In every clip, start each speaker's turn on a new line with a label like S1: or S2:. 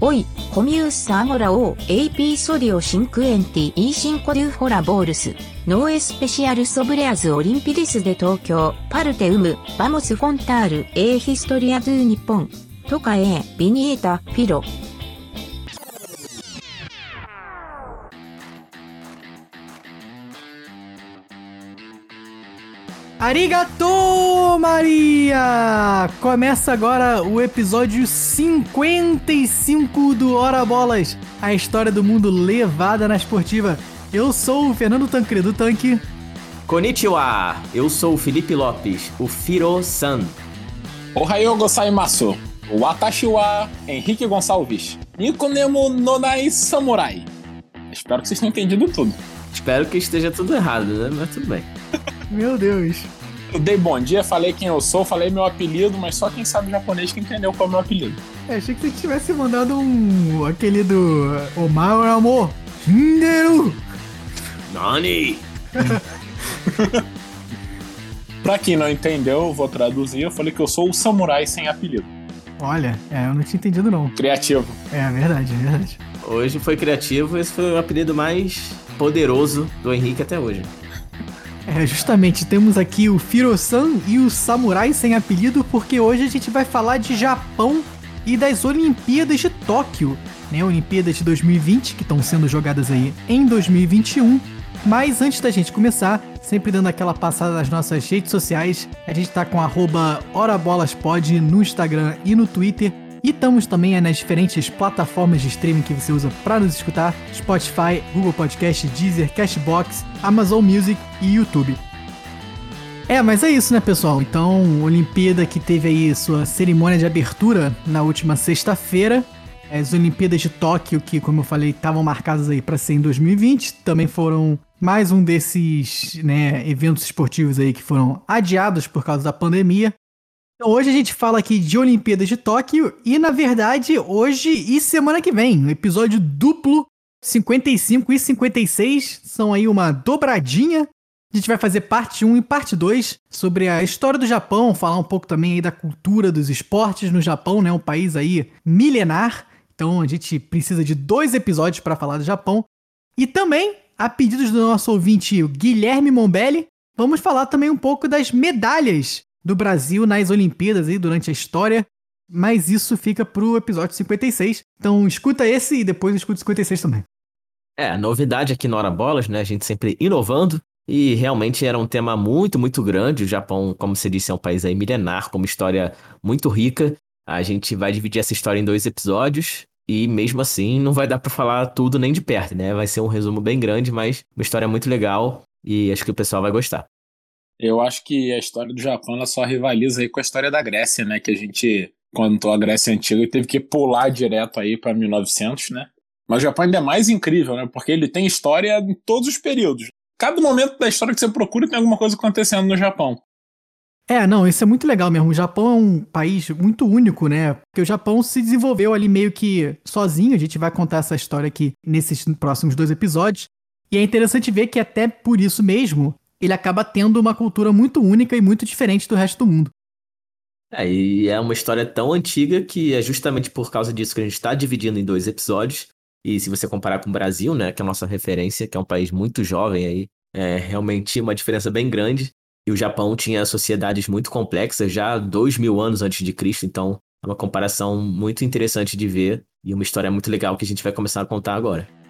S1: おい、コミュースアゴラオー、AP ソディオシンクエンティイーシンコデューホラボールス、ノーエスペシアルソブレアズオリンピディスで東京、パルテウム、バモスフォンタール、エーヒストリアズーニポン、トカエー、ビニエータ、フィロ、
S2: Arigato, Maria! Começa agora o episódio 55 do Hora Bolas, a história do mundo levada na esportiva. Eu sou o Fernando Tancredo Tanque.
S3: Konnichiwa, eu sou o Felipe Lopes, o Firo-san.
S4: Ohayo gozaimasu, o Watashi wa Henrique Gonçalves. Nikonemo nonai samurai. Espero que vocês tenham entendido tudo.
S3: Espero que esteja tudo errado, né? Mas tudo bem.
S2: Meu Deus.
S4: Eu dei bom dia, falei quem eu sou, falei meu apelido, mas só quem sabe japonês que entendeu qual é o meu apelido.
S2: É, achei que você tivesse mandado um. aquele do. Omar Amor. Shinderu!
S3: Nani!
S4: Pra quem não entendeu, eu vou traduzir. Eu falei que eu sou o samurai sem apelido.
S2: Olha, é, eu não tinha entendido não.
S4: Criativo.
S2: É verdade, é verdade.
S3: Hoje foi criativo, esse foi o apelido mais poderoso do Henrique até hoje.
S2: É, justamente, temos aqui o Firo-san e o Samurai sem apelido, porque hoje a gente vai falar de Japão e das Olimpíadas de Tóquio, né? Olimpíadas de 2020, que estão sendo jogadas aí em 2021. Mas antes da gente começar, sempre dando aquela passada nas nossas redes sociais, a gente tá com arroba HoraBolasPod no Instagram e no Twitter. E estamos também nas diferentes plataformas de streaming que você usa para nos escutar: Spotify, Google Podcast, Deezer, Cashbox, Amazon Music e YouTube. É, mas é isso, né, pessoal? Então, Olimpíada que teve aí sua cerimônia de abertura na última sexta-feira. As Olimpíadas de Tóquio, que, como eu falei, estavam marcadas aí para ser em 2020, também foram mais um desses né, eventos esportivos aí que foram adiados por causa da pandemia. Então hoje a gente fala aqui de Olimpíadas de Tóquio e, na verdade, hoje e semana que vem, um episódio duplo, 55 e 56, são aí uma dobradinha. A gente vai fazer parte 1 e parte 2 sobre a história do Japão, falar um pouco também aí da cultura dos esportes no Japão, né? Um país aí milenar. Então a gente precisa de dois episódios para falar do Japão. E também, a pedidos do nosso ouvinte Guilherme Mombelli, vamos falar também um pouco das medalhas do Brasil nas Olimpíadas aí durante a história. Mas isso fica pro episódio 56. Então escuta esse e depois escuta o 56 também.
S3: É, novidade aqui no Hora Bolas, né? A gente sempre inovando. E realmente era um tema muito, muito grande. O Japão, como você disse, é um país aí milenar, com uma história muito rica. A gente vai dividir essa história em dois episódios. E mesmo assim, não vai dar para falar tudo nem de perto, né? Vai ser um resumo bem grande, mas uma história muito legal. E acho que o pessoal vai gostar.
S4: Eu acho que a história do Japão ela só rivaliza aí com a história da Grécia, né? Que a gente, quando a Grécia Antiga, teve que pular direto aí para 1900, né? Mas o Japão ainda é mais incrível, né? Porque ele tem história em todos os períodos. Cada momento da história que você procura tem alguma coisa acontecendo no Japão.
S2: É, não, isso é muito legal mesmo. O Japão é um país muito único, né? Porque o Japão se desenvolveu ali meio que sozinho. A gente vai contar essa história aqui nesses próximos dois episódios. E é interessante ver que até por isso mesmo, ele acaba tendo uma cultura muito única e muito diferente do resto do mundo.
S3: É, e é uma história tão antiga que é justamente por causa disso que a gente está dividindo em dois episódios. E se você comparar com o Brasil, né, que é a nossa referência, que é um país muito jovem aí, é realmente uma diferença bem grande. E o Japão tinha sociedades muito complexas já dois mil anos antes de Cristo, então é uma comparação muito interessante de ver e uma história muito legal que a gente vai começar a contar agora.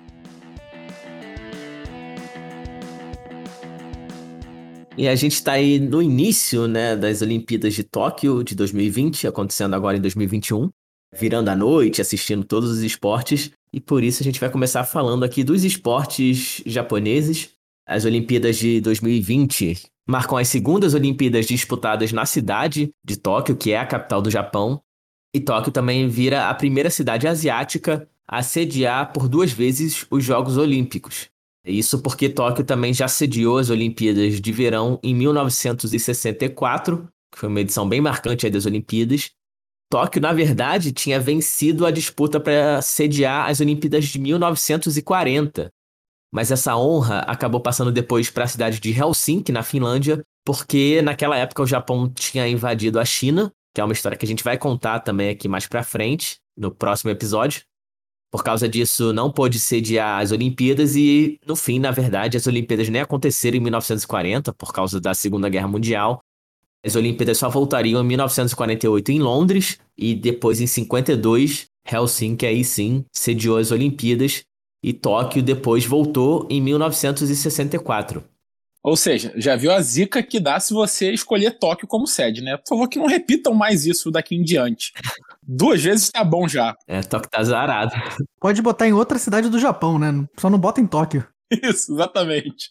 S3: E a gente está aí no início né, das Olimpíadas de Tóquio de 2020, acontecendo agora em 2021, virando a noite, assistindo todos os esportes, e por isso a gente vai começar falando aqui dos esportes japoneses. As Olimpíadas de 2020 marcam as segundas Olimpíadas disputadas na cidade de Tóquio, que é a capital do Japão, e Tóquio também vira a primeira cidade asiática a sediar por duas vezes os Jogos Olímpicos. Isso porque Tóquio também já sediou as Olimpíadas de Verão em 1964, que foi uma edição bem marcante das Olimpíadas. Tóquio, na verdade, tinha vencido a disputa para sediar as Olimpíadas de 1940. Mas essa honra acabou passando depois para a cidade de Helsinki, na Finlândia, porque naquela época o Japão tinha invadido a China, que é uma história que a gente vai contar também aqui mais para frente, no próximo episódio. Por causa disso, não pôde sediar as Olimpíadas e, no fim, na verdade, as Olimpíadas nem aconteceram em 1940 por causa da Segunda Guerra Mundial. As Olimpíadas só voltariam em 1948 em Londres e depois em 52 Helsinki aí sim sediou as Olimpíadas e Tóquio depois voltou em 1964.
S4: Ou seja, já viu a zica que dá se você escolher Tóquio como sede, né? Por favor, que não repitam mais isso daqui em diante. Duas vezes tá bom já.
S3: É, Tóquio tá zarado.
S2: Pode botar em outra cidade do Japão, né? Só não bota em Tóquio.
S4: Isso, exatamente.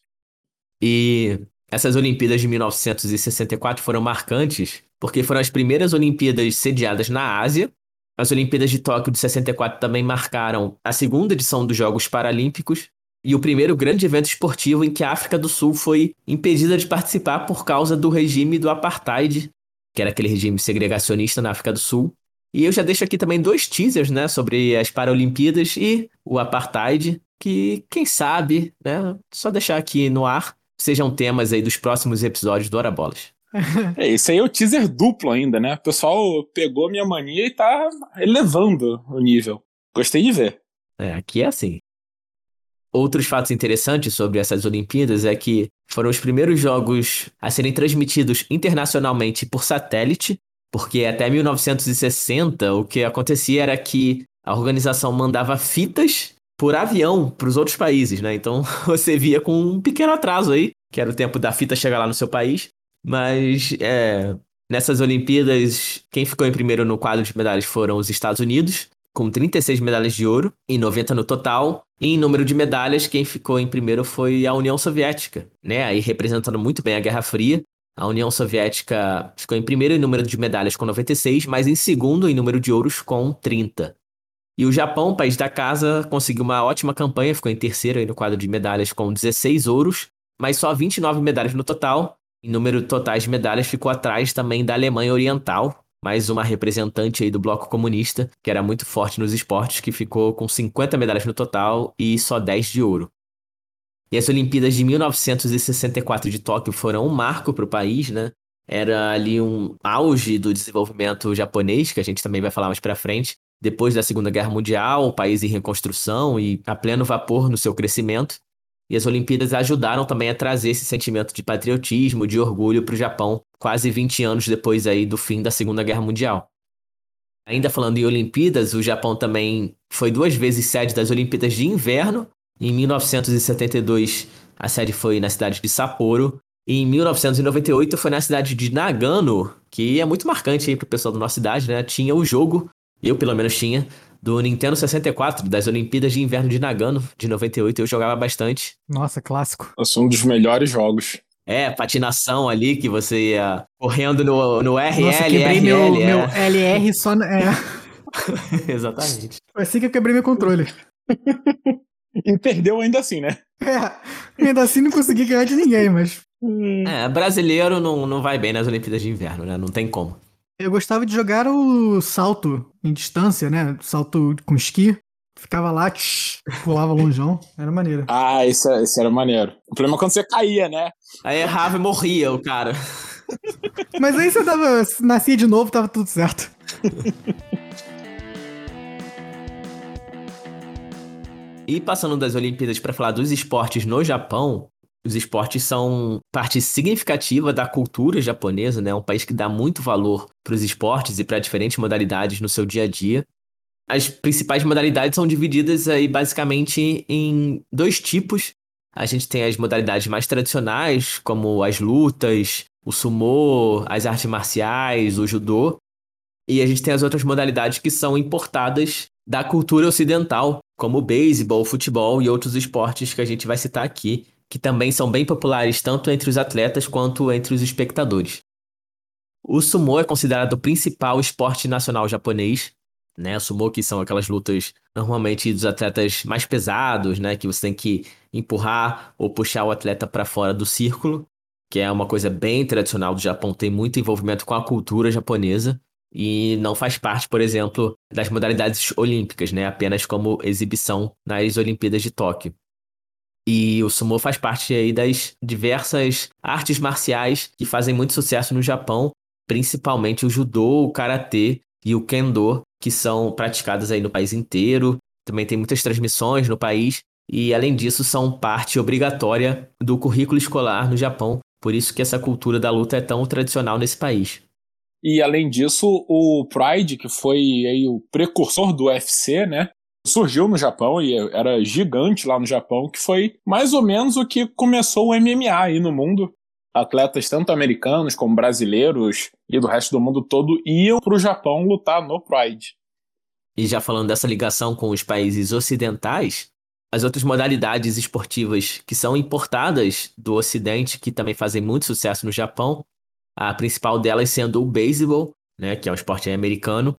S3: E essas Olimpíadas de 1964 foram marcantes porque foram as primeiras Olimpíadas sediadas na Ásia. As Olimpíadas de Tóquio de 64 também marcaram a segunda edição dos Jogos Paralímpicos e o primeiro grande evento esportivo em que a África do Sul foi impedida de participar por causa do regime do apartheid, que era aquele regime segregacionista na África do Sul. E eu já deixo aqui também dois teasers, né, sobre as Paralimpíadas e o apartheid, que quem sabe, né, só deixar aqui no ar, sejam temas aí dos próximos episódios do Hora Bolas.
S4: É, esse aí é o teaser duplo ainda, né? O pessoal pegou minha mania e tá elevando o nível. Gostei de ver.
S3: É, aqui é assim. Outros fatos interessantes sobre essas Olimpíadas é que foram os primeiros jogos a serem transmitidos internacionalmente por satélite, porque até 1960 o que acontecia era que a organização mandava fitas por avião para os outros países, né? Então você via com um pequeno atraso aí, que era o tempo da fita chegar lá no seu país. Mas é, nessas Olimpíadas, quem ficou em primeiro no quadro de medalhas foram os Estados Unidos, com 36 medalhas de ouro e 90 no total. E em número de medalhas, quem ficou em primeiro foi a União Soviética, né? Aí representando muito bem a Guerra Fria. A União Soviética ficou em primeiro em número de medalhas com 96, mas em segundo em número de ouros com 30. E o Japão, país da casa, conseguiu uma ótima campanha, ficou em terceiro no quadro de medalhas com 16 ouros, mas só 29 medalhas no total. Em número totais de medalhas ficou atrás também da Alemanha Oriental, mais uma representante aí do bloco comunista, que era muito forte nos esportes, que ficou com 50 medalhas no total e só 10 de ouro. E as Olimpíadas de 1964 de Tóquio foram um marco para o país, né? Era ali um auge do desenvolvimento japonês, que a gente também vai falar mais para frente. Depois da Segunda Guerra Mundial, o país em reconstrução e a pleno vapor no seu crescimento. E as Olimpíadas ajudaram também a trazer esse sentimento de patriotismo, de orgulho para o Japão, quase 20 anos depois aí do fim da Segunda Guerra Mundial. Ainda falando em Olimpíadas, o Japão também foi duas vezes sede das Olimpíadas de Inverno. Em 1972, a sede foi na cidade de Sapporo. E em 1998 foi na cidade de Nagano, que é muito marcante aí para o pessoal da nossa cidade, né? Tinha o jogo, eu pelo menos tinha, do Nintendo 64, das Olimpíadas de Inverno de Nagano, de 98, eu jogava bastante.
S2: Nossa, clássico.
S4: É um dos melhores jogos.
S3: É, patinação ali, que você ia correndo no, no RL,
S2: Nossa, quebrei
S3: RL,
S2: meu,
S3: é.
S2: meu LR só... É,
S3: Exatamente.
S2: foi assim que eu quebrei meu controle.
S4: E perdeu ainda assim, né?
S2: É, ainda assim não consegui ganhar de ninguém, mas...
S3: É, brasileiro não, não vai bem nas Olimpíadas de Inverno, né? Não tem como.
S2: Eu gostava de jogar o salto em distância, né? Salto com esqui. Ficava lá, tsh, pulava longeão. Era maneiro.
S4: Ah, esse, esse era maneiro. O problema é quando você caía, né?
S3: Aí errava e morria o cara.
S2: Mas aí você dava, nascia de novo, tava tudo certo.
S3: E passando das Olimpíadas para falar dos esportes no Japão, os esportes são parte significativa da cultura japonesa, né? É um país que dá muito valor para os esportes e para diferentes modalidades no seu dia a dia. As principais modalidades são divididas aí basicamente em dois tipos. A gente tem as modalidades mais tradicionais, como as lutas, o sumô, as artes marciais, o judô. E a gente tem as outras modalidades que são importadas da cultura ocidental, como o beisebol, o futebol e outros esportes que a gente vai citar aqui, que também são bem populares tanto entre os atletas quanto entre os espectadores. O sumô é considerado o principal esporte nacional japonês, né? O sumô que são aquelas lutas normalmente dos atletas mais pesados, né, que você tem que empurrar ou puxar o atleta para fora do círculo, que é uma coisa bem tradicional do Japão, tem muito envolvimento com a cultura japonesa e não faz parte, por exemplo, das modalidades olímpicas, né? Apenas como exibição nas Olimpíadas de Tóquio. E o sumo faz parte aí das diversas artes marciais que fazem muito sucesso no Japão, principalmente o judô, o karatê e o kendo, que são praticadas aí no país inteiro. também tem muitas transmissões no país, e além disso são parte obrigatória do currículo escolar no Japão, por isso que essa cultura da luta é tão tradicional nesse país.
S4: E além disso, o Pride, que foi aí, o precursor do UFC, né? Surgiu no Japão e era gigante lá no Japão, que foi mais ou menos o que começou o MMA aí no mundo. Atletas tanto americanos como brasileiros e do resto do mundo todo iam para o Japão lutar no Pride.
S3: E já falando dessa ligação com os países ocidentais, as outras modalidades esportivas que são importadas do Ocidente, que também fazem muito sucesso no Japão, a principal delas sendo o beisebol, né, que é um esporte americano.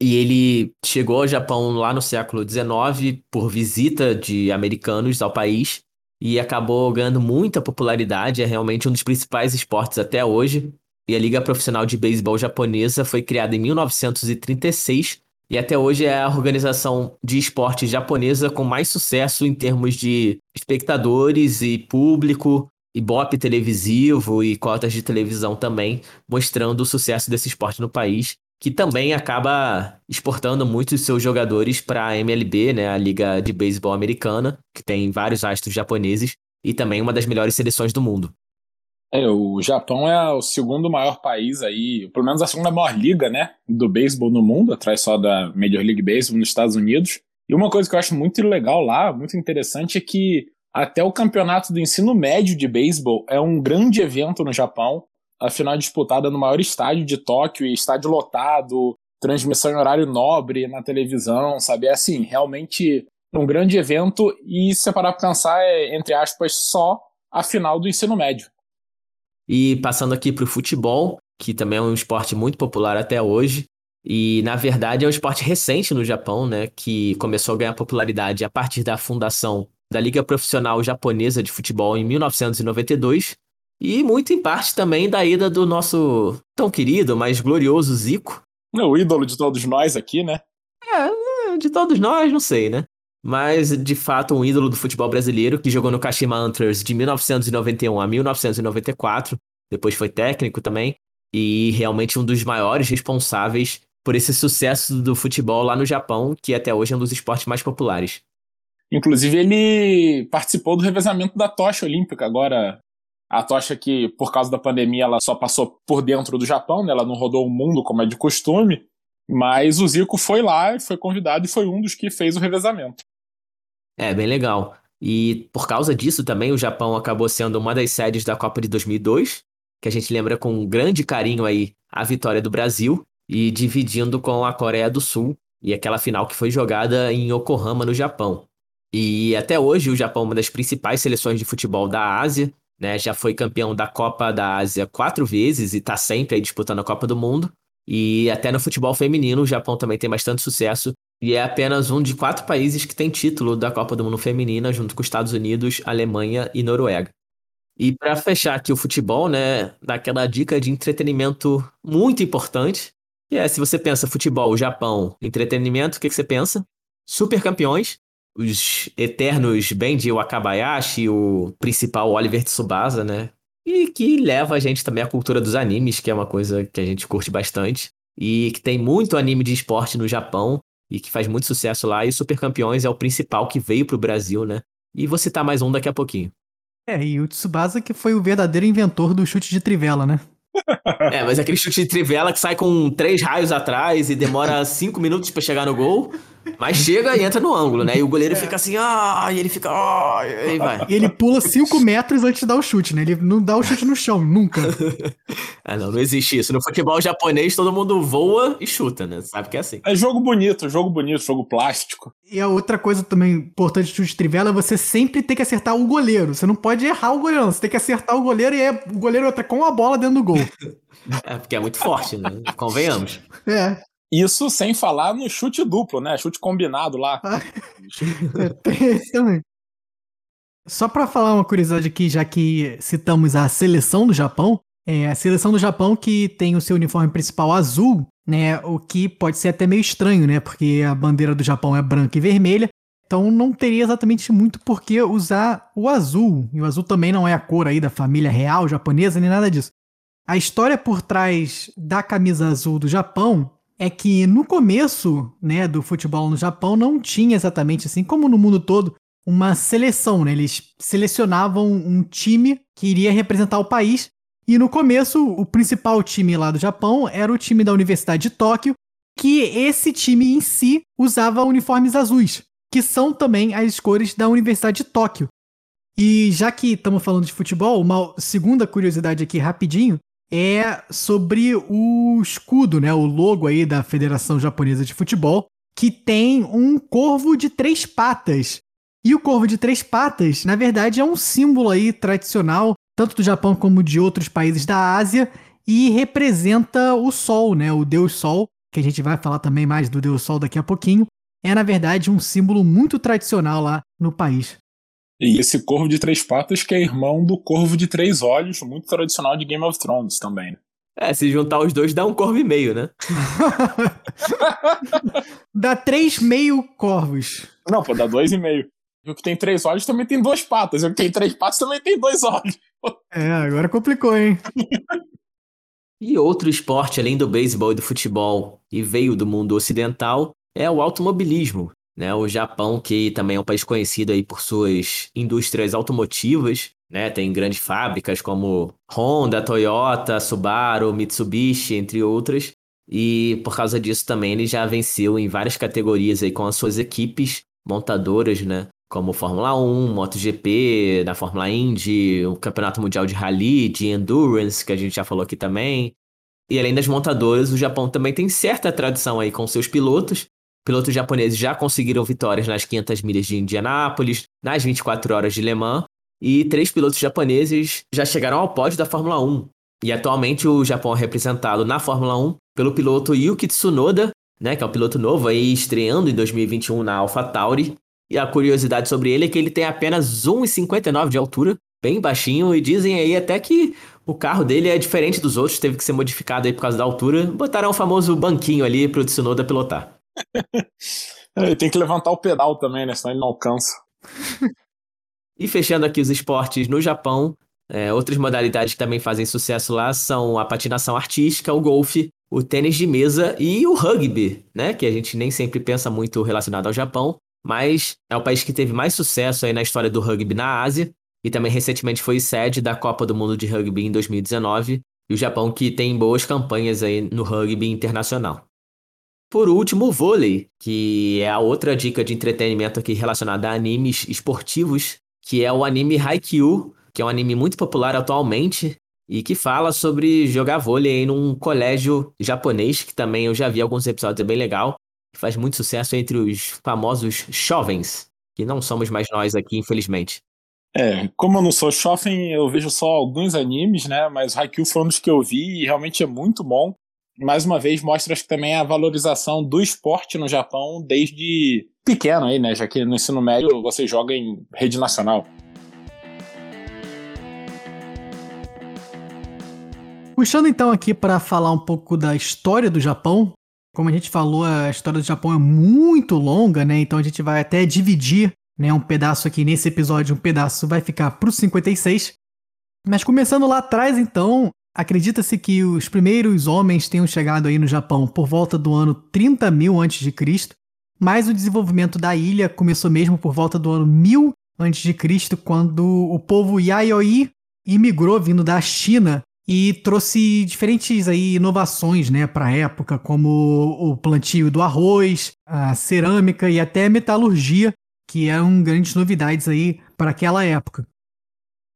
S3: E ele chegou ao Japão lá no século XIX por visita de americanos ao país e acabou ganhando muita popularidade, é realmente um dos principais esportes até hoje. E a Liga Profissional de Beisebol Japonesa foi criada em 1936 e até hoje é a organização de esporte japonesa com mais sucesso em termos de espectadores e público, Ibope televisivo e cotas de televisão também, mostrando o sucesso desse esporte no país, que também acaba exportando muitos seus jogadores para a MLB, né, a Liga de Beisebol Americana, que tem vários astros japoneses e também uma das melhores seleções do mundo.
S4: É, o Japão é o segundo maior país aí, pelo menos a segunda maior liga, né, do beisebol no mundo, atrás só da Major League Baseball nos Estados Unidos. E uma coisa que eu acho muito legal lá, muito interessante, é que até o campeonato do ensino médio de beisebol é um grande evento no Japão. Afinal, disputada no maior estádio de Tóquio estádio lotado, transmissão em horário nobre na televisão, sabe? É assim, realmente um grande evento e se parar para pensar, é, entre aspas, só a final do ensino médio.
S3: E passando aqui para o futebol, que também é um esporte muito popular até hoje, e na verdade é um esporte recente no Japão, né, que começou a ganhar popularidade a partir da fundação da Liga Profissional Japonesa de Futebol em 1992 e muito em parte também da ida do nosso tão querido, mas glorioso Zico.
S4: O ídolo de todos nós aqui, né?
S3: É, de todos nós, não sei, né? Mas, de fato, um ídolo do futebol brasileiro que jogou no Kashima Antlers de 1991 a 1994, depois foi técnico também, e realmente um dos maiores responsáveis por esse sucesso do futebol lá no Japão, que até hoje é um dos esportes mais populares.
S4: Inclusive, ele participou do revezamento da tocha olímpica. Agora, a tocha que, por causa da pandemia, ela só passou por dentro do Japão, né? ela não rodou o mundo como é de costume. Mas o Zico foi lá, foi convidado e foi um dos que fez o revezamento.
S3: É, bem legal. E por causa disso também, o Japão acabou sendo uma das sedes da Copa de 2002, que a gente lembra com grande carinho aí a vitória do Brasil, e dividindo com a Coreia do Sul, e aquela final que foi jogada em Yokohama, no Japão. E até hoje o Japão é uma das principais seleções de futebol da Ásia, né? Já foi campeão da Copa da Ásia quatro vezes e está sempre disputando a Copa do Mundo. E até no futebol feminino o Japão também tem bastante sucesso e é apenas um de quatro países que tem título da Copa do Mundo feminina, junto com os Estados Unidos, Alemanha e Noruega. E para fechar aqui o futebol, né, daquela dica de entretenimento muito importante, que é se você pensa futebol, Japão, entretenimento, o que, que você pensa? Super campeões, os eternos Benji Wakabayashi, o principal Oliver Tsubasa, né? E que leva a gente também à cultura dos animes, que é uma coisa que a gente curte bastante. E que tem muito anime de esporte no Japão e que faz muito sucesso lá. E Super Campeões é o principal que veio pro Brasil, né? E vou citar mais um daqui a pouquinho.
S2: É, e o Tsubasa que foi o verdadeiro inventor do chute de trivela, né?
S3: É, mas aquele chute de trivela que sai com três raios atrás e demora cinco minutos para chegar no gol. Mas chega e entra no ângulo, né? E o goleiro é. fica assim, ah, e ele fica, ah, e aí vai.
S2: E ele pula 5 metros antes de dar o chute, né? Ele não dá o chute no chão, nunca.
S3: ah, não, não existe isso. No futebol japonês, todo mundo voa e chuta, né? Sabe que é assim.
S4: É jogo bonito, jogo bonito, jogo plástico.
S2: E a outra coisa também importante de chute de trivela é você sempre ter que acertar o goleiro. Você não pode errar o goleiro, você tem que acertar o goleiro e é o goleiro entra com a bola dentro do gol.
S3: É, porque é muito forte, né? Convenhamos.
S2: É.
S4: Isso sem falar no chute duplo, né? Chute combinado lá.
S2: Também. Só para falar uma curiosidade aqui, já que citamos a seleção do Japão, é a seleção do Japão que tem o seu uniforme principal azul, né? O que pode ser até meio estranho, né? Porque a bandeira do Japão é branca e vermelha, então não teria exatamente muito por que usar o azul. E o azul também não é a cor aí da família real japonesa nem nada disso. A história por trás da camisa azul do Japão é que no começo, né, do futebol no Japão não tinha exatamente assim como no mundo todo uma seleção, né? Eles selecionavam um time que iria representar o país e no começo o principal time lá do Japão era o time da Universidade de Tóquio, que esse time em si usava uniformes azuis, que são também as cores da Universidade de Tóquio. E já que estamos falando de futebol, uma segunda curiosidade aqui rapidinho é sobre o escudo, né, o logo aí da Federação Japonesa de Futebol, que tem um corvo de três patas. E o corvo de três patas, na verdade, é um símbolo aí tradicional, tanto do Japão como de outros países da Ásia, e representa o sol, né, o deus sol, que a gente vai falar também mais do deus sol daqui a pouquinho. É, na verdade, um símbolo muito tradicional lá no país.
S4: E esse corvo de três patas que é irmão do corvo de três olhos, muito tradicional de Game of Thrones também. Né?
S3: É, se juntar os dois dá um corvo e meio, né?
S2: dá três meio corvos.
S4: Não, pô, dá dois e meio. O que tem três olhos também tem duas patas. O que tem três patas também tem dois olhos.
S2: É, agora complicou, hein?
S3: e outro esporte além do beisebol e do futebol e veio do mundo ocidental é o automobilismo, né? O Japão, que também é um país conhecido aí por suas indústrias automotivas, né? Tem grandes fábricas como Honda, Toyota, Subaru, Mitsubishi, entre outras. E por causa disso também ele já venceu em várias categorias aí com as suas equipes montadoras, né? Como Fórmula 1, MotoGP, da Fórmula Indy, o Campeonato Mundial de Rally, de Endurance, que a gente já falou aqui também. E além das montadoras, o Japão também tem certa tradição aí com seus pilotos, Pilotos japoneses já conseguiram vitórias nas 500 milhas de Indianápolis, nas 24 horas de Le Mans, e três pilotos japoneses já chegaram ao pódio da Fórmula 1. E atualmente o Japão é representado na Fórmula 1 pelo piloto Yuki Tsunoda, né, que é um piloto novo aí estreando em 2021 na AlphaTauri. E a curiosidade sobre ele é que ele tem apenas 1,59 de altura, bem baixinho, e dizem aí até que o carro dele é diferente dos outros, teve que ser modificado aí por causa da altura. Botaram o famoso banquinho ali para o Tsunoda pilotar.
S4: Ele tem que levantar o pedal também, né? Senão ele não alcança.
S3: e fechando aqui os esportes no Japão, é, outras modalidades que também fazem sucesso lá são a patinação artística, o golfe, o tênis de mesa e o rugby, né? Que a gente nem sempre pensa muito relacionado ao Japão, mas é o país que teve mais sucesso aí na história do rugby na Ásia e também recentemente foi sede da Copa do Mundo de Rugby em 2019 e o Japão que tem boas campanhas aí no rugby internacional. Por último, o vôlei, que é a outra dica de entretenimento aqui relacionada a animes esportivos, que é o anime Haikyuu, que é um anime muito popular atualmente e que fala sobre jogar vôlei em um colégio japonês, que também eu já vi alguns episódios, é bem legal, faz muito sucesso entre os famosos jovens, que não somos mais nós aqui, infelizmente.
S4: É, como eu não sou jovem, eu vejo só alguns animes, né? Mas Haikyuu foi um dos que eu vi e realmente é muito bom mais uma vez mostra acho que também a valorização do esporte no Japão desde pequeno aí, né? Já que no ensino médio você joga em rede nacional.
S2: Puxando então aqui para falar um pouco da história do Japão, como a gente falou, a história do Japão é muito longa, né? Então a gente vai até dividir, né, um pedaço aqui nesse episódio, um pedaço vai ficar para o 56. Mas começando lá atrás, então, Acredita-se que os primeiros homens tenham chegado aí no Japão por volta do ano 30 mil a.C., mas o desenvolvimento da ilha começou mesmo por volta do ano 1000 a.C., quando o povo Yayoi imigrou vindo da China e trouxe diferentes aí inovações né, para a época, como o plantio do arroz, a cerâmica e até a metalurgia, que eram grandes novidades aí para aquela época.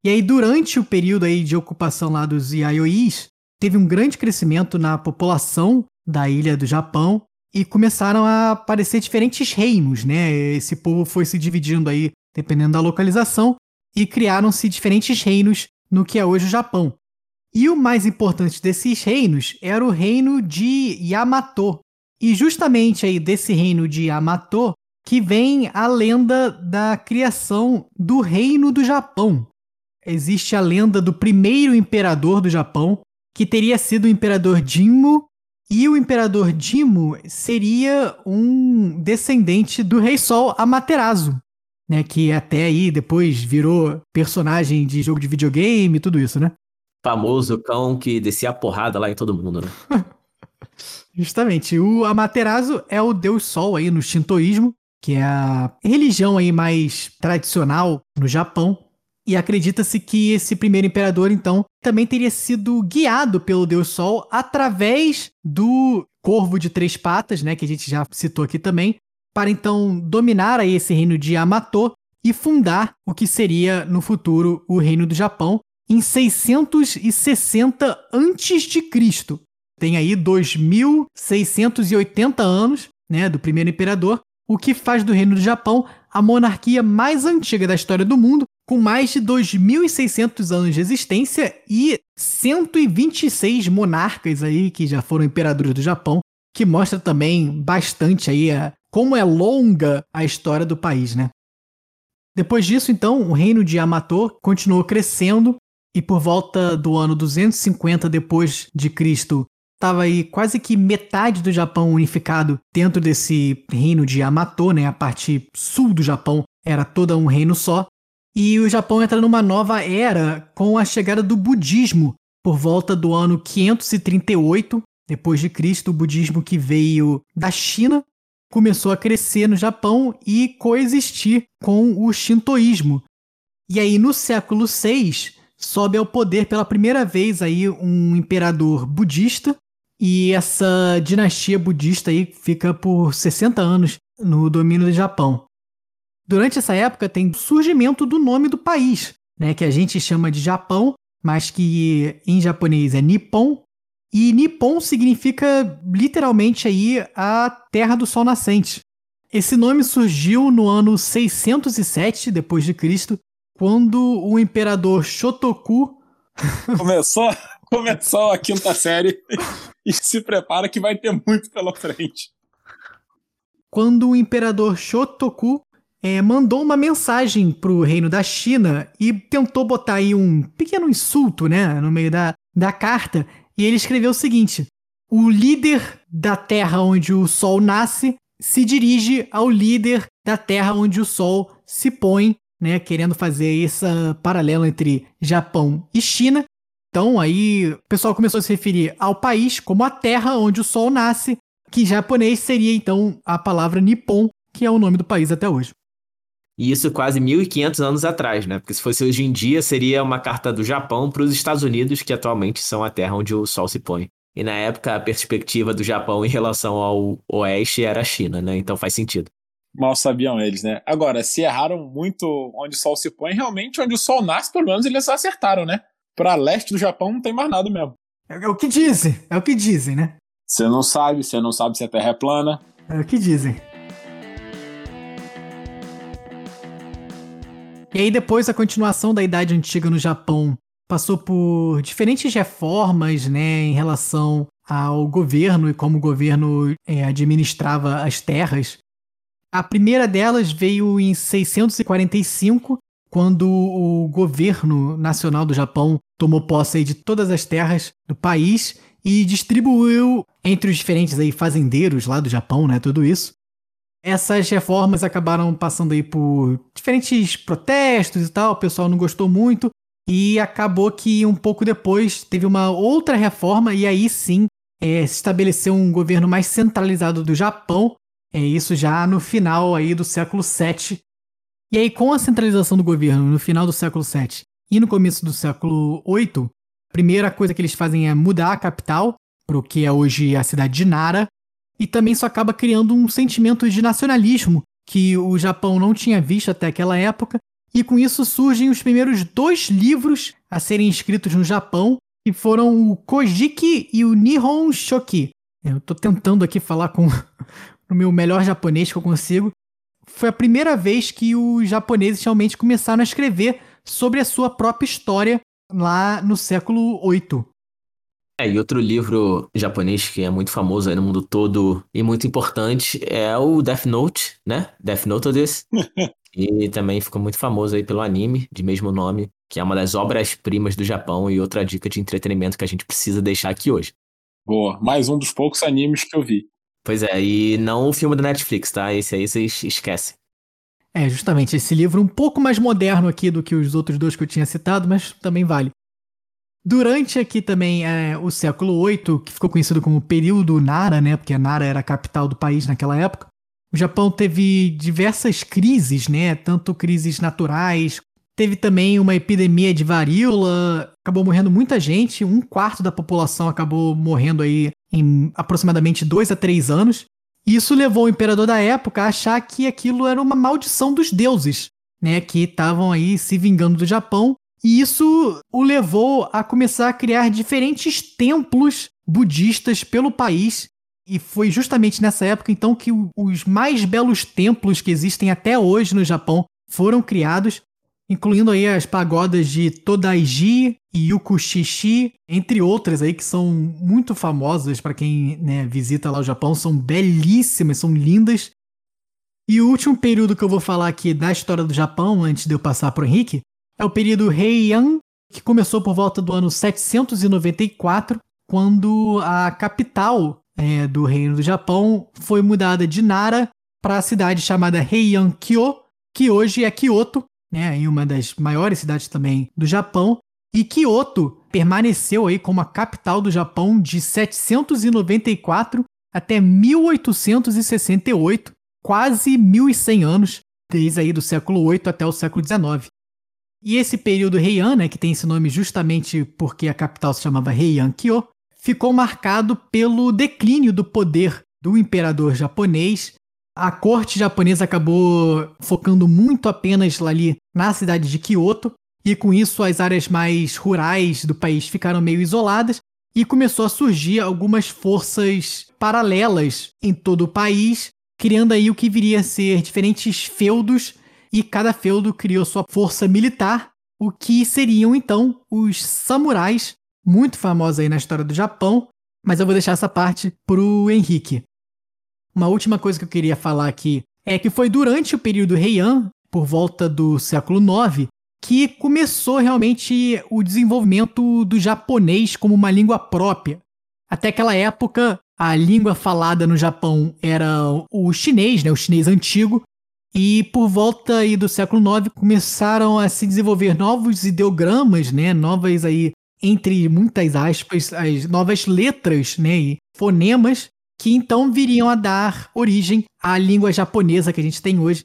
S2: E aí, durante o período aí de ocupação lá dos Yaois, teve um grande crescimento na população da ilha do Japão e começaram a aparecer diferentes reinos, né? Esse povo foi se dividindo aí dependendo da localização e criaram-se diferentes reinos no que é hoje o Japão. E o mais importante desses reinos era o reino de Yamato. E justamente aí desse reino de Yamato que vem a lenda da criação do reino do Japão, existe a lenda do primeiro imperador do Japão, que teria sido o imperador Jimmu, e o imperador Jimmu seria um descendente do rei Sol Amaterasu, né, que até aí depois virou personagem de jogo de videogame e tudo isso, né?
S3: Famoso cão que descia a porrada lá em todo mundo, né?
S2: Justamente. O Amaterasu é o deus sol aí no shintoísmo, que é a religião aí mais tradicional no Japão. E acredita-se que esse primeiro imperador, então, também teria sido guiado pelo Deus Sol através do corvo de três patas, né, que a gente já citou aqui também, para então dominar aí esse reino de Yamato e fundar o que seria no futuro o reino do Japão em 660 a.C. Tem aí 2680 anos, né, do primeiro imperador, o que faz do reino do Japão a monarquia mais antiga da história do mundo, com mais de 2.600 anos de existência e 126 monarcas aí que já foram imperadores do Japão, que mostra também bastante aí a, como é longa a história do país, né? Depois disso, então, o reino de Yamato continuou crescendo e por volta do ano 250 depois de Cristo, estava aí quase que metade do Japão unificado dentro desse reino de Yamato, né? A parte sul do Japão era toda um reino só. E o Japão entra numa nova era com a chegada do budismo por volta do ano 538 depois de Cristo, o budismo que veio da China começou a crescer no Japão e coexistir com o shintoísmo. E aí no século VI sobe ao poder pela primeira vez aí um imperador budista e essa dinastia budista aí fica por 60 anos no domínio do Japão. Durante essa época tem o surgimento do nome do país, né, que a gente chama de Japão, mas que em japonês é Nippon, e Nippon significa literalmente aí a Terra do Sol Nascente. Esse nome surgiu no ano 607 depois de Cristo, quando o imperador Shotoku
S4: começou, começou a quinta série e se prepara que vai ter muito pela frente.
S2: Quando o imperador Shotoku é, mandou uma mensagem para o reino da China e tentou botar aí um pequeno insulto, né, no meio da, da carta, e ele escreveu o seguinte: O líder da terra onde o sol nasce se dirige ao líder da terra onde o sol se põe, né, querendo fazer esse paralelo entre Japão e China. Então aí o pessoal começou a se referir ao país como a terra onde o sol nasce, que em japonês seria então a palavra Nippon, que é o nome do país até hoje.
S3: E isso quase 1.500 anos atrás, né? Porque se fosse hoje em dia, seria uma carta do Japão para os Estados Unidos, que atualmente são a terra onde o sol se põe. E na época, a perspectiva do Japão em relação ao oeste era a China, né? Então faz sentido.
S4: Mal sabiam eles, né? Agora, se erraram muito onde o sol se põe, realmente onde o sol nasce, pelo menos eles acertaram, né? Para leste do Japão não tem mais nada mesmo.
S2: É, é o que dizem, é o que dizem, né?
S4: Você não sabe, você não sabe se a Terra é plana.
S2: É o que dizem. E aí depois a continuação da Idade Antiga no Japão passou por diferentes reformas, né, em relação ao governo e como o governo é, administrava as terras. A primeira delas veio em 645, quando o governo nacional do Japão tomou posse de todas as terras do país e distribuiu entre os diferentes aí fazendeiros lá do Japão, né, tudo isso. Essas reformas acabaram passando aí por diferentes protestos e tal, o pessoal não gostou muito. E acabou que um pouco depois teve uma outra reforma, e aí sim é, se estabeleceu um governo mais centralizado do Japão. É isso já no final aí do século VII. E aí, com a centralização do governo no final do século VII e no começo do século VIII, a primeira coisa que eles fazem é mudar a capital para o que é hoje a cidade de Nara, e também isso acaba criando um sentimento de nacionalismo que o Japão não tinha visto até aquela época, e com isso surgem os primeiros dois livros a serem escritos no Japão, que foram o Kojiki e o Nihon Shoki. Eu estou tentando aqui falar com o meu melhor japonês que eu consigo. Foi a primeira vez que os japoneses realmente começaram a escrever sobre a sua própria história lá no século VIII.
S3: É, e outro livro japonês que é muito famoso aí no mundo todo e muito importante é o Death Note, né? Death Note desse. e também ficou muito famoso aí pelo anime de mesmo nome, que é uma das obras-primas do Japão e outra dica de entretenimento que a gente precisa deixar aqui hoje.
S4: Boa, mais um dos poucos animes que eu vi.
S3: Pois é, e não o filme da Netflix, tá? Esse aí vocês esquecem.
S2: É, justamente, esse livro um pouco mais moderno aqui do que os outros dois que eu tinha citado, mas também vale. Durante aqui também é, o século VIII, que ficou conhecido como período Nara, né? Porque Nara era a capital do país naquela época. O Japão teve diversas crises, né? Tanto crises naturais, teve também uma epidemia de varíola, acabou morrendo muita gente, um quarto da população acabou morrendo aí em aproximadamente dois a três anos. Isso levou o imperador da época a achar que aquilo era uma maldição dos deuses, né? Que estavam aí se vingando do Japão e isso o levou a começar a criar diferentes templos budistas pelo país. E foi justamente nessa época, então, que os mais belos templos que existem até hoje no Japão foram criados, incluindo aí as pagodas de Todaiji e Yukushishi, entre outras aí que são muito famosas para quem né, visita lá o Japão, são belíssimas, são lindas. E o último período que eu vou falar aqui da história do Japão, antes de eu passar para o Henrique, é o período Heian, que começou por volta do ano 794, quando a capital é, do Reino do Japão foi mudada de Nara para a cidade chamada Heian-kyo, que hoje é Kyoto, né, em uma das maiores cidades também do Japão. E Kyoto permaneceu aí como a capital do Japão de 794 até 1868, quase 1100 anos, desde aí do século 8 até o século 19. E esse período Heian, né, que tem esse nome justamente porque a capital se chamava Heian-kyo, ficou marcado pelo declínio do poder do imperador japonês. A corte japonesa acabou focando muito apenas ali na cidade de Kyoto, e com isso as áreas mais rurais do país ficaram meio isoladas e começou a surgir algumas forças paralelas em todo o país, criando aí o que viria a ser diferentes feudos e cada feudo criou sua força militar, o que seriam então os samurais, muito famosos aí na história do Japão, mas eu vou deixar essa parte pro Henrique. Uma última coisa que eu queria falar aqui é que foi durante o período Heian, por volta do século IX, que começou realmente o desenvolvimento do japonês como uma língua própria. Até aquela época, a língua falada no Japão era o chinês, né, o chinês antigo, e por volta aí do século IX começaram a se desenvolver novos ideogramas, né? Novas aí, entre muitas aspas, as novas letras, né? E fonemas que então viriam a dar origem à língua japonesa que a gente tem hoje.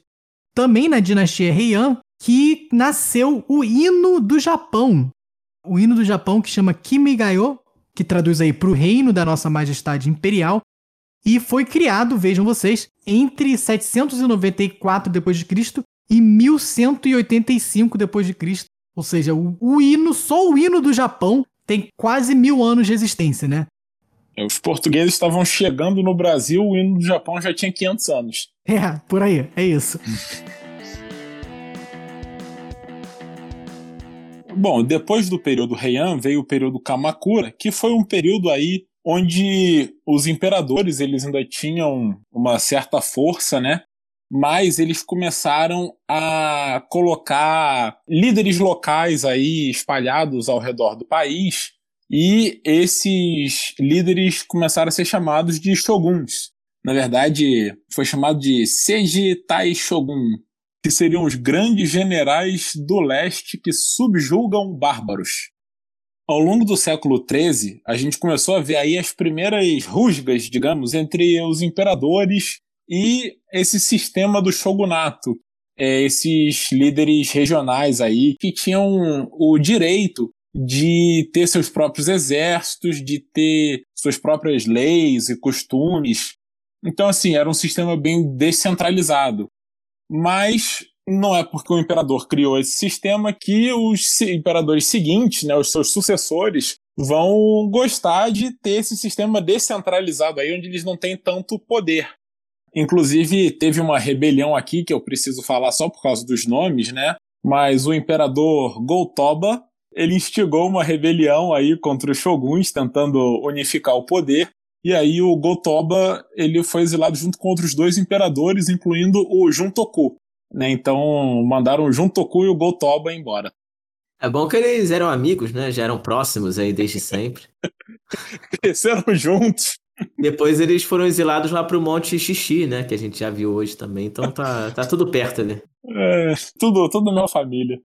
S2: Também na dinastia Heian, que nasceu o hino do Japão. O hino do Japão que chama Kimigayo, que traduz aí para o reino da nossa majestade imperial, e foi criado, vejam vocês, entre 794 d.C. e 1185 d.C. Ou seja, o, o hino, só o hino do Japão tem quase mil anos de existência, né?
S4: É, os portugueses estavam chegando no Brasil, o hino do Japão já tinha 500 anos.
S2: É, por aí, é isso.
S4: Bom, depois do período Heian veio o período Kamakura, que foi um período aí onde os imperadores eles ainda tinham uma certa força, né? Mas eles começaram a colocar líderes locais aí espalhados ao redor do país, e esses líderes começaram a ser chamados de shoguns. Na verdade, foi chamado de Seiji Tai Shogun, que seriam os grandes generais do leste que subjugam bárbaros. Ao longo do século XIII, a gente começou a ver aí as primeiras rusgas, digamos, entre os imperadores e esse sistema do shogunato, é, esses líderes regionais aí que tinham o direito de ter seus próprios exércitos, de ter suas próprias leis e costumes. Então, assim, era um sistema bem descentralizado. Mas não é porque o imperador criou esse sistema que os imperadores seguintes, né, os seus sucessores, vão gostar de ter esse sistema descentralizado aí, onde eles não têm tanto poder. Inclusive, teve uma rebelião aqui que eu preciso falar só por causa dos nomes, né? Mas o imperador Goltoba, ele instigou uma rebelião aí contra os shoguns, tentando unificar o poder. E aí o Goltoba, ele foi exilado junto com outros dois imperadores, incluindo o Juntoku, né? Então mandaram o Juntoku e o Gotoba embora.
S3: É bom que eles eram amigos, né? Já eram próximos aí desde sempre.
S4: Cresceram juntos.
S3: Depois eles foram exilados lá pro Monte Xixi, né? Que a gente já viu hoje também. Então tá, tá tudo perto ali.
S4: É, tudo, tudo minha família.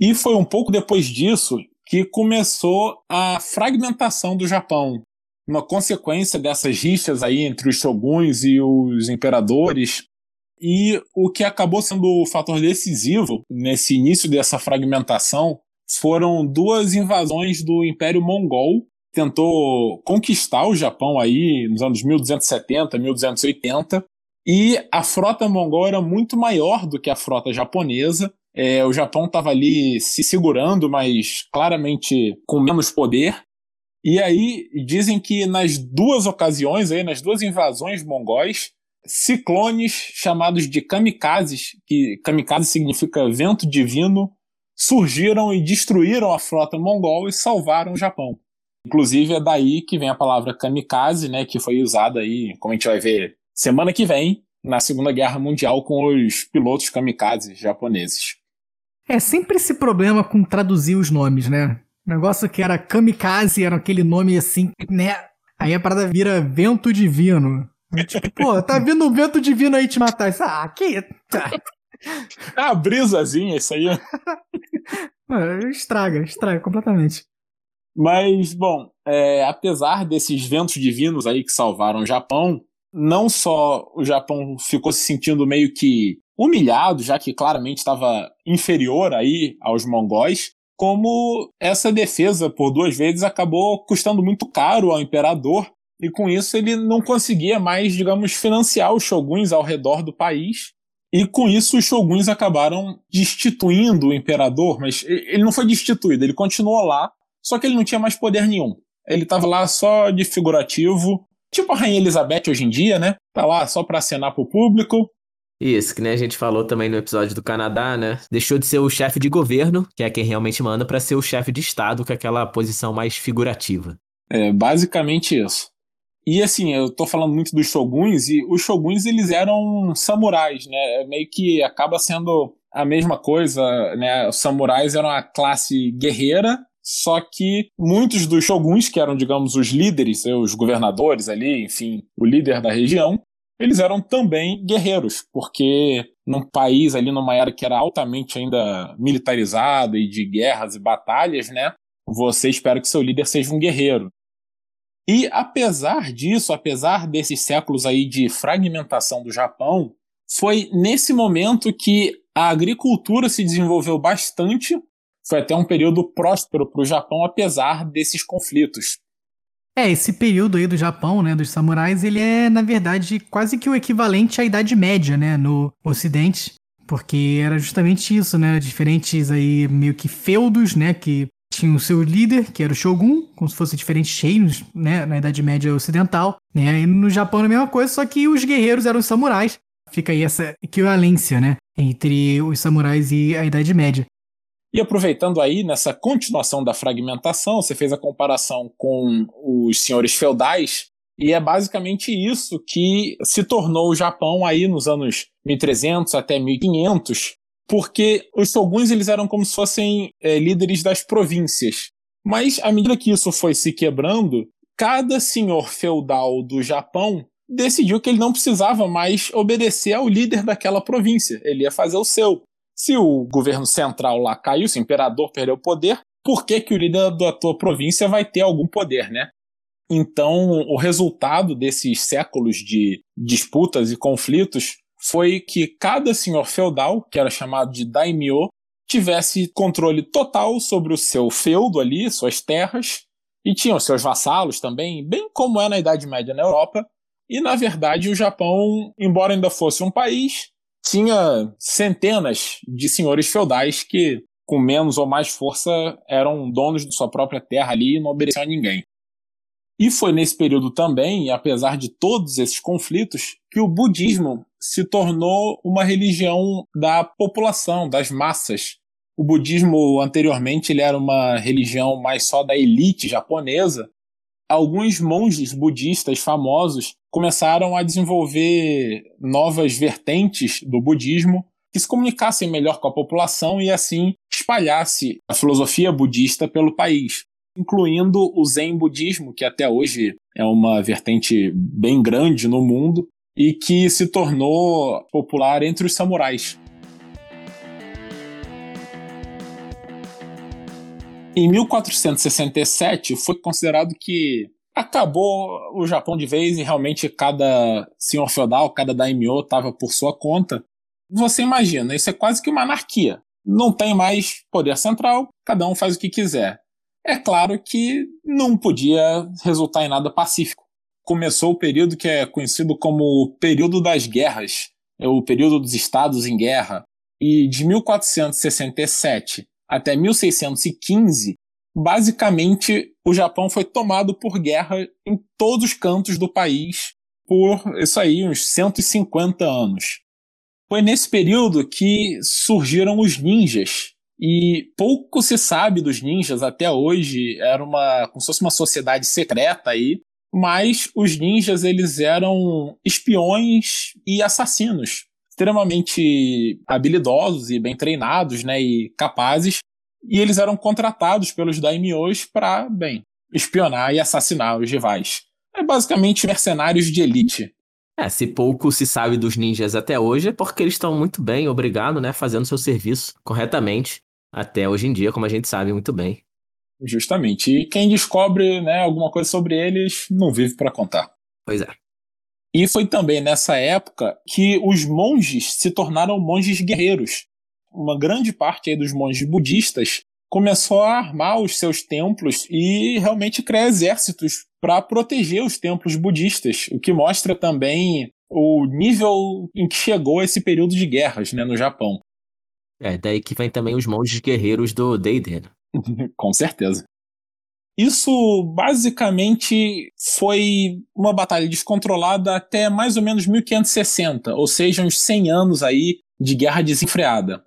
S4: E foi um pouco depois disso que começou a fragmentação do Japão. Uma consequência dessas rixas aí entre os shoguns e os imperadores. E o que acabou sendo o fator decisivo nesse início dessa fragmentação foram duas invasões do Império Mongol. Tentou conquistar o Japão aí nos anos 1270, 1280. E a frota mongol era muito maior do que a frota japonesa. É, o Japão estava ali se segurando, mas claramente com menos poder. E aí dizem que nas duas ocasiões, aí, nas duas invasões mongóis, ciclones chamados de kamikazes, que kamikaze significa vento divino, surgiram e destruíram a frota mongol e salvaram o Japão. Inclusive é daí que vem a palavra kamikaze, né, que foi usada aí, como a gente vai ver semana que vem, na Segunda Guerra Mundial com os pilotos kamikazes japoneses.
S2: É sempre esse problema com traduzir os nomes, né? O negócio que era kamikaze, era aquele nome assim, né? Aí a parada vira vento divino. Tipo, pô, tá vindo um vento divino aí te matar. Ah, que. Tá.
S4: Ah, brisazinha, isso aí.
S2: estraga, estraga completamente.
S4: Mas, bom, é, apesar desses ventos divinos aí que salvaram o Japão, não só o Japão ficou se sentindo meio que humilhado, já que claramente estava inferior aí aos mongóis, como essa defesa por duas vezes acabou custando muito caro ao imperador, e com isso ele não conseguia mais, digamos, financiar os shoguns ao redor do país. E com isso os shoguns acabaram destituindo o imperador, mas ele não foi destituído, ele continuou lá, só que ele não tinha mais poder nenhum. Ele estava lá só de figurativo, tipo a Rainha Elizabeth hoje em dia, né? Tá lá só para acenar pro público,
S3: isso, que nem a gente falou também no episódio do Canadá, né? Deixou de ser o chefe de governo, que é quem realmente manda, para ser o chefe de Estado, que é aquela posição mais figurativa.
S4: É, basicamente isso. E assim, eu tô falando muito dos shoguns, e os shoguns eles eram samurais, né? É meio que acaba sendo a mesma coisa, né? Os samurais eram a classe guerreira, só que muitos dos shoguns, que eram, digamos, os líderes, os governadores ali, enfim, o líder da região, eles eram também guerreiros, porque num país ali, numa era que era altamente ainda militarizado e de guerras e batalhas, né? Você espera que seu líder seja um guerreiro. E apesar disso, apesar desses séculos aí de fragmentação do Japão, foi nesse momento que a agricultura se desenvolveu bastante. Foi até um período próspero para o Japão, apesar desses conflitos.
S2: É, esse período aí do Japão, né, dos samurais, ele é, na verdade, quase que o equivalente à Idade Média, né, no Ocidente. Porque era justamente isso, né, diferentes aí meio que feudos, né, que tinham o seu líder, que era o Shogun, como se fossem diferentes reinos, né, na Idade Média Ocidental, né, e no Japão a mesma coisa, só que os guerreiros eram os samurais. Fica aí essa equivalência, né, entre os samurais e a Idade Média.
S4: E aproveitando aí nessa continuação da fragmentação, você fez a comparação com os senhores feudais, e é basicamente isso que se tornou o Japão aí nos anos 1300 até 1500, porque os shoguns eles eram como se fossem é, líderes das províncias. Mas à medida que isso foi se quebrando, cada senhor feudal do Japão decidiu que ele não precisava mais obedecer ao líder daquela província, ele ia fazer o seu. Se o governo central lá caiu, se o imperador perdeu o poder, por que, que o líder da tua província vai ter algum poder, né? Então, o resultado desses séculos de disputas e conflitos foi que cada senhor feudal, que era chamado de daimyo, tivesse controle total sobre o seu feudo ali, suas terras, e tinham seus vassalos também, bem como é na Idade Média na Europa. E, na verdade, o Japão, embora ainda fosse um país, tinha centenas de senhores feudais que, com menos ou mais força, eram donos de sua própria terra ali e não obedeciam a ninguém. E foi nesse período também, apesar de todos esses conflitos, que o budismo se tornou uma religião da população, das massas. O budismo anteriormente ele era uma religião mais só da elite japonesa. Alguns monges budistas famosos começaram a desenvolver novas vertentes do budismo que se comunicassem melhor com a população e assim espalhasse a filosofia budista pelo país, incluindo o Zen budismo, que até hoje é uma vertente bem grande no mundo e que se tornou popular entre os Em 1467 foi considerado que acabou o Japão de vez e realmente cada senhor feudal, cada daimyo estava por sua conta. Você imagina, isso é quase que uma anarquia. Não tem mais poder central, cada um faz o que quiser. É claro que não podia resultar em nada pacífico. Começou o período que é conhecido como o período das guerras, é o período dos estados em guerra, e de 1467 até 1615, basicamente o Japão foi tomado por guerra em todos os cantos do país por isso aí, uns 150 anos. Foi nesse período que surgiram os ninjas. E pouco se sabe dos ninjas até hoje. Era uma, como se fosse uma sociedade secreta aí. Mas os ninjas, eles eram espiões e assassinos. Extremamente habilidosos e bem treinados, né? E capazes. E eles eram contratados pelos daimyos para, bem, espionar e assassinar os rivais. É basicamente mercenários de elite.
S3: É, se pouco se sabe dos ninjas até hoje, é porque eles estão muito bem, obrigado, né, fazendo seu serviço corretamente até hoje em dia, como a gente sabe muito bem.
S4: Justamente. E quem descobre, né, alguma coisa sobre eles não vive para contar.
S3: Pois é.
S4: E foi também nessa época que os monges se tornaram monges guerreiros. Uma grande parte dos monges budistas começou a armar os seus templos e realmente criar exércitos para proteger os templos budistas, o que mostra também o nível em que chegou esse período de guerras né, no Japão.
S3: É, daí que vem também os monges guerreiros do D&D. Né?
S4: Com certeza. Isso basicamente foi uma batalha descontrolada até mais ou menos 1560, ou seja, uns 100 anos aí de guerra desenfreada.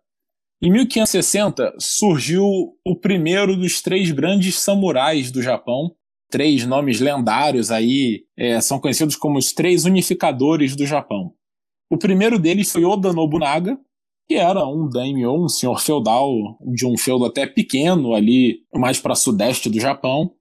S4: Em 1560 surgiu o primeiro dos três grandes samurais do Japão, três nomes lendários aí, é, são conhecidos como os três unificadores do Japão. O primeiro deles foi Oda Nobunaga, que era um daimyo, um senhor feudal de um feudo até pequeno ali, mais para sudeste do Japão.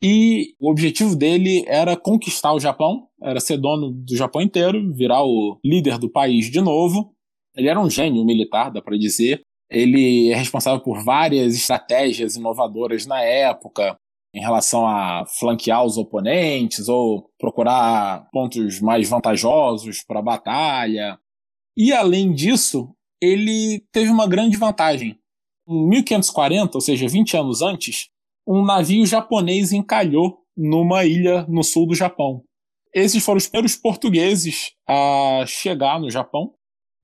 S4: E o objetivo dele era conquistar o Japão, era ser dono do Japão inteiro, virar o líder do país de novo. Ele era um gênio militar, dá para dizer. Ele é responsável por várias estratégias inovadoras na época, em relação a flanquear os oponentes ou procurar pontos mais vantajosos para a batalha. E além disso, ele teve uma grande vantagem. Em 1540, ou seja, 20 anos antes, um navio japonês encalhou numa ilha no sul do Japão. Esses foram os primeiros portugueses a chegar no Japão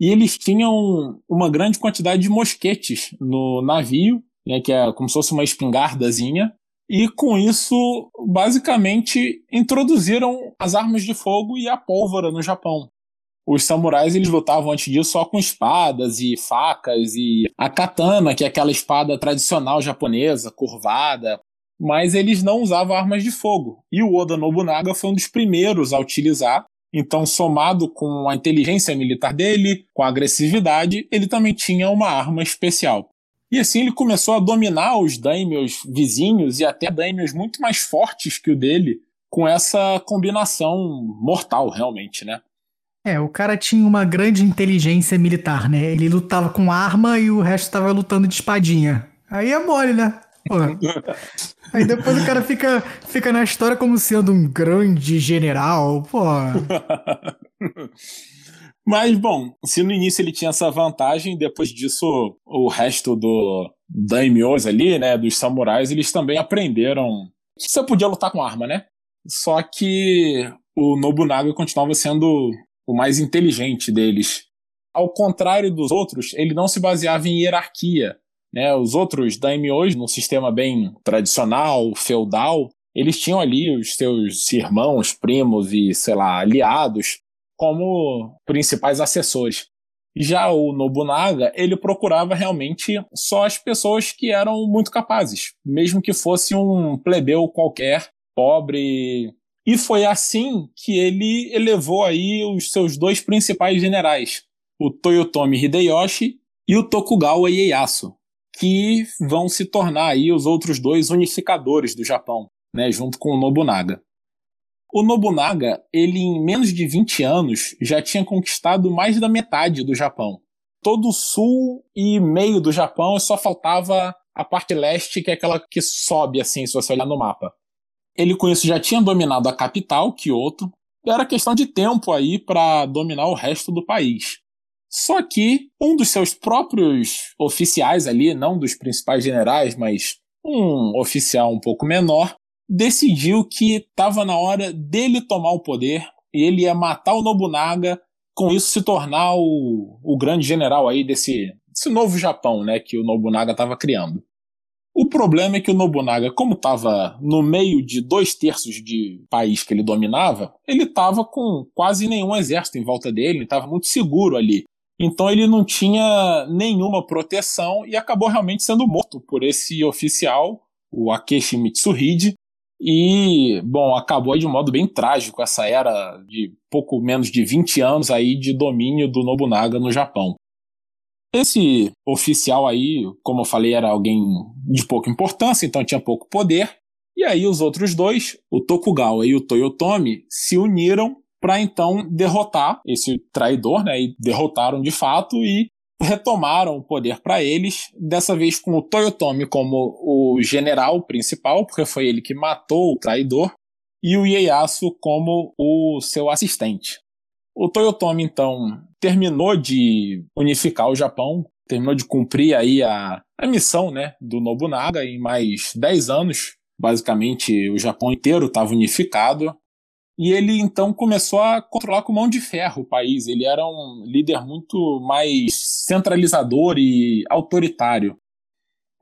S4: e eles tinham uma grande quantidade de mosquetes no navio, né, que é como se fosse uma espingardazinha, e com isso, basicamente, introduziram as armas de fogo e a pólvora no Japão. Os samurais eles lutavam antes disso só com espadas e facas e a katana, que é aquela espada tradicional japonesa, curvada, mas eles não usavam armas de fogo. E o Oda Nobunaga foi um dos primeiros a utilizar. Então, somado com a inteligência militar dele, com a agressividade, ele também tinha uma arma especial. E assim ele começou a dominar os daimyos vizinhos e até daimyos muito mais fortes que o dele, com essa combinação mortal, realmente, né?
S2: É, o cara tinha uma grande inteligência militar, né? Ele lutava com arma e o resto tava lutando de espadinha. Aí é mole, né? Pô. Aí depois o cara fica, fica na história como sendo um grande general, pô.
S4: Mas, bom, se no início ele tinha essa vantagem, depois disso o resto do daimyos ali, né, dos samurais, eles também aprenderam que você podia lutar com arma, né? Só que o Nobunaga continuava sendo o mais inteligente deles. Ao contrário dos outros, ele não se baseava em hierarquia. Né? Os outros daimyos, num sistema bem tradicional, feudal, eles tinham ali os seus irmãos, primos e, sei lá, aliados como principais assessores. Já o Nobunaga, ele procurava realmente só as pessoas que eram muito capazes, mesmo que fosse um plebeu qualquer, pobre. E foi assim que ele elevou aí os seus dois principais generais, o Toyotomi Hideyoshi e o Tokugawa Ieyasu, que vão se tornar aí os outros dois unificadores do Japão, né, junto com o Nobunaga. O Nobunaga, ele em menos de 20 anos já tinha conquistado mais da metade do Japão. Todo o sul e meio do Japão só faltava a parte leste, que é aquela que sobe assim, se você olhar no mapa. Ele com isso já tinha dominado a capital, Kyoto. Era questão de tempo aí para dominar o resto do país. Só que um dos seus próprios oficiais ali, não dos principais generais, mas um oficial um pouco menor, decidiu que estava na hora dele tomar o poder e ele ia matar o Nobunaga, com isso se tornar o, o grande general aí desse, desse novo Japão, né, que o Nobunaga estava criando. O problema é que o Nobunaga, como estava no meio de dois terços de país que ele dominava, ele estava com quase nenhum exército em volta dele, estava muito seguro ali. Então ele não tinha nenhuma proteção e acabou realmente sendo morto por esse oficial, o Akeshi Mitsuhide. E, bom, acabou de um modo bem trágico essa era de pouco menos de 20 anos aí de domínio do Nobunaga no Japão. Esse oficial aí, como eu falei, era alguém de pouca importância, então tinha pouco poder. E aí os outros dois, o Tokugawa e o Toyotomi, se uniram para então derrotar esse traidor, né? E derrotaram de fato e retomaram o poder para eles, dessa vez com o Toyotomi como o general principal, porque foi ele que matou o traidor, e o Ieyasu como o seu assistente. O Toyotomi, então, terminou de unificar o Japão, terminou de cumprir aí a, a missão né, do Nobunaga em mais 10 anos. Basicamente, o Japão inteiro estava unificado. E ele então começou a controlar com mão de ferro o país. Ele era um líder muito mais centralizador e autoritário.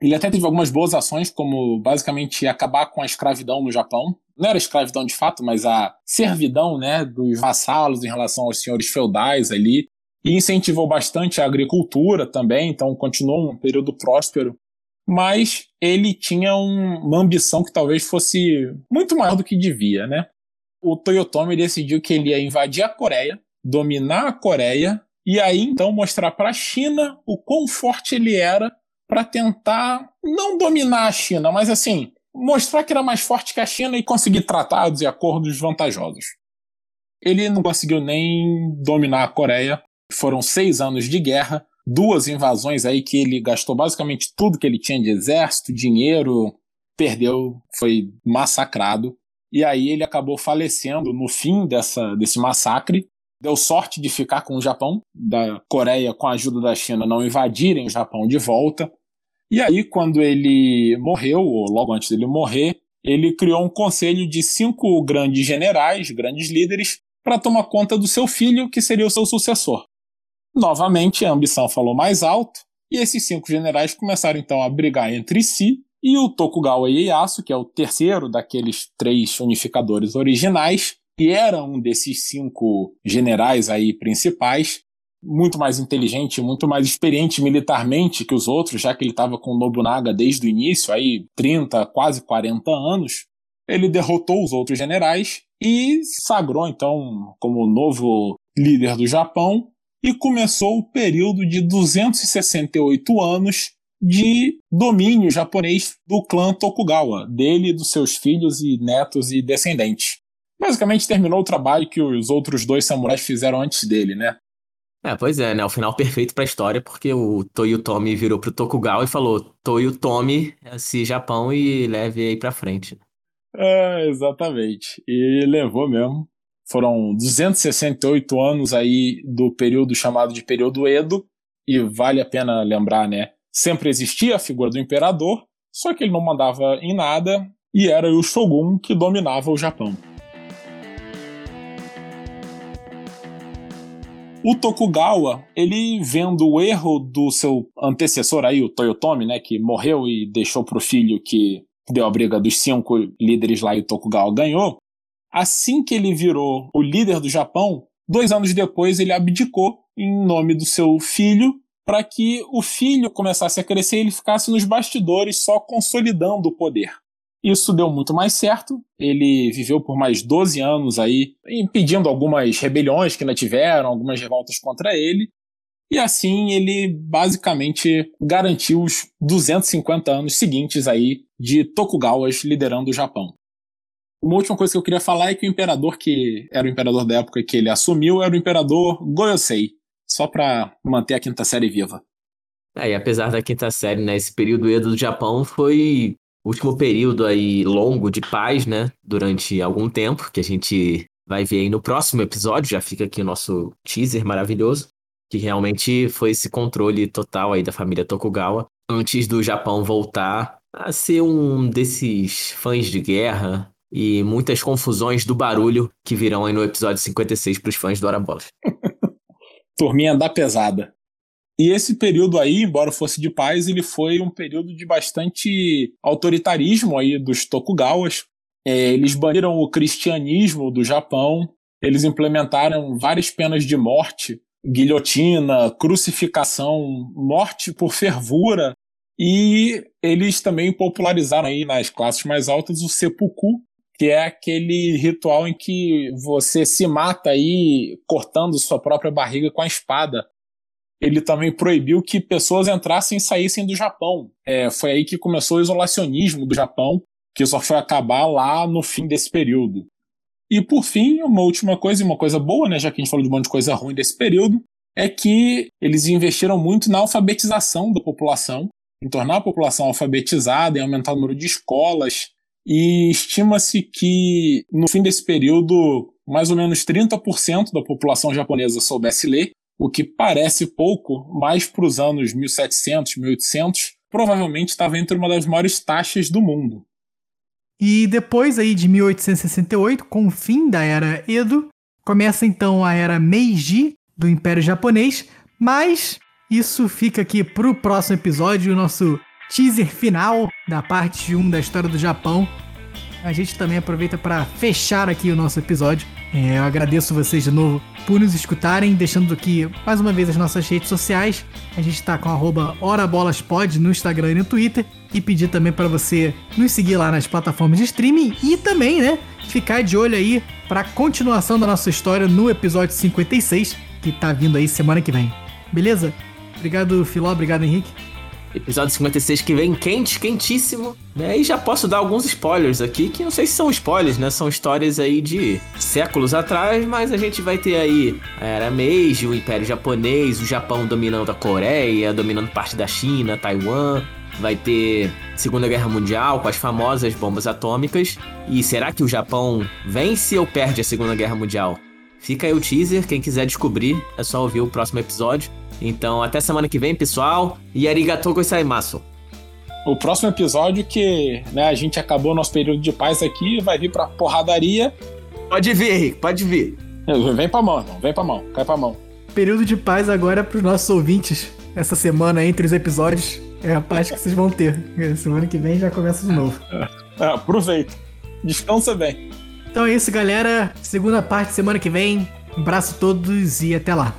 S4: Ele até teve algumas boas ações, como basicamente acabar com a escravidão no Japão. Não era escravidão de fato, mas a servidão né, dos vassalos em relação aos senhores feudais ali. E incentivou bastante a agricultura também, então continuou um período próspero. Mas ele tinha um, uma ambição que talvez fosse muito maior do que devia, né? O Toyotomi decidiu que ele ia invadir a Coreia, dominar a Coreia e aí então mostrar para a China o quão forte ele era para tentar não dominar a China, mas assim, mostrar que era mais forte que a China e conseguir tratados e acordos vantajosos. Ele não conseguiu nem dominar a Coreia. Foram seis anos de guerra, duas invasões aí que ele gastou basicamente tudo que ele tinha de exército, dinheiro, perdeu, foi massacrado. E aí ele acabou falecendo no fim dessa, desse massacre. Deu sorte de ficar com o Japão, da Coreia, com a ajuda da China, não invadirem o Japão de volta. E aí, quando ele morreu, ou logo antes dele morrer, ele criou um conselho de cinco grandes generais, grandes líderes, para tomar conta do seu filho, que seria o seu sucessor. Novamente, a ambição falou mais alto, e esses cinco generais começaram então a brigar entre si, e o Tokugawa Ieyasu, que é o terceiro daqueles três unificadores originais, que era um desses cinco generais aí principais, muito mais inteligente, muito mais experiente militarmente que os outros, já que ele estava com Nobunaga desde o início, aí 30, quase 40 anos. Ele derrotou os outros generais e sagrou então como novo líder do Japão e começou o período de 268 anos de domínio japonês do clã Tokugawa, dele, dos seus filhos e netos e descendentes basicamente terminou o trabalho que os outros dois samurais fizeram antes dele, né?
S3: É, pois é, né? O final perfeito pra história, porque o Toyotomi virou pro Tokugawa e falou: Toyotomi, esse Japão e leve aí pra frente.
S4: É, exatamente. E levou mesmo. Foram 268 anos aí do período chamado de período Edo, e vale a pena lembrar, né? Sempre existia a figura do imperador, só que ele não mandava em nada e era o shogun que dominava o Japão. O Tokugawa, ele vendo o erro do seu antecessor aí, o Toyotomi, né, que morreu e deixou pro filho que deu a briga dos cinco líderes lá e o Tokugawa ganhou, assim que ele virou o líder do Japão, dois anos depois ele abdicou em nome do seu filho para que o filho começasse a crescer e ele ficasse nos bastidores só consolidando o poder. Isso deu muito mais certo. Ele viveu por mais 12 anos aí, impedindo algumas rebeliões que ainda tiveram, algumas revoltas contra ele. E assim ele basicamente garantiu os 250 anos seguintes aí de Tokugawas liderando o Japão. Uma última coisa que eu queria falar é que o imperador que era o imperador da época que ele assumiu era o imperador Goyosei, só para manter a quinta série viva.
S3: É, e apesar da quinta série, né, esse período Edo do Japão foi último período aí longo de paz, né, durante algum tempo, que a gente vai ver aí no próximo episódio, já fica aqui o nosso teaser maravilhoso, que realmente foi esse controle total aí da família Tokugawa, antes do Japão voltar a ser um desses fãs de guerra e muitas confusões do barulho que virão aí no episódio 56 para os fãs do Arabolas.
S4: Turminha da pesada. E esse período aí, embora fosse de paz, ele foi um período de bastante autoritarismo aí dos Tokugawas. É, eles baniram o cristianismo do Japão, eles implementaram várias penas de morte, guilhotina, crucificação, morte por fervura, e eles também popularizaram aí nas classes mais altas o seppuku, que é aquele ritual em que você se mata aí cortando sua própria barriga com a espada ele também proibiu que pessoas entrassem e saíssem do Japão. É, foi aí que começou o isolacionismo do Japão, que só foi acabar lá no fim desse período. E por fim, uma última coisa, e uma coisa boa, né, já que a gente falou de um monte de coisa ruim desse período, é que eles investiram muito na alfabetização da população, em tornar a população alfabetizada, em aumentar o número de escolas, e estima-se que no fim desse período, mais ou menos 30% da população japonesa soubesse ler, o que parece pouco, mas para os anos 1700, 1800, provavelmente estava entre uma das maiores taxas do mundo.
S2: E depois aí de 1868, com o fim da era Edo, começa então a era Meiji do Império Japonês, mas isso fica aqui para o próximo episódio, o nosso teaser final da parte 1 da história do Japão. A gente também aproveita para fechar aqui o nosso episódio é, eu agradeço vocês de novo por nos escutarem, deixando aqui mais uma vez as nossas redes sociais. A gente está com @horabolaspod no Instagram e no Twitter e pedir também para você nos seguir lá nas plataformas de streaming e também, né, ficar de olho aí para a continuação da nossa história no episódio 56, que tá vindo aí semana que vem. Beleza? Obrigado, Filó, obrigado, Henrique.
S3: Episódio 56 que vem quente, quentíssimo, né? E já posso dar alguns spoilers aqui, que não sei se são spoilers, né? São histórias aí de séculos atrás, mas a gente vai ter aí a Era Meiji, o Império Japonês, o Japão dominando a Coreia, dominando parte da China, Taiwan. Vai ter Segunda Guerra Mundial com as famosas bombas atômicas. E será que o Japão vence ou perde a Segunda Guerra Mundial? Fica aí o teaser, quem quiser descobrir é só ouvir o próximo episódio. Então, até semana que vem, pessoal. E arigatou gozaimasu.
S4: O próximo episódio que né, a gente acabou nosso período de paz aqui, vai vir pra porradaria.
S3: Pode vir, Henrique, pode vir.
S4: Vem pra mão, irmão. Vem pra mão, cai pra mão.
S2: Período de paz agora é pros nossos ouvintes. Essa semana, entre os episódios, é a paz que vocês vão ter. Semana que vem já começa de novo.
S4: É, aproveita. Descansa bem.
S2: Então é isso, galera. Segunda parte semana que vem. Um abraço a todos e até lá.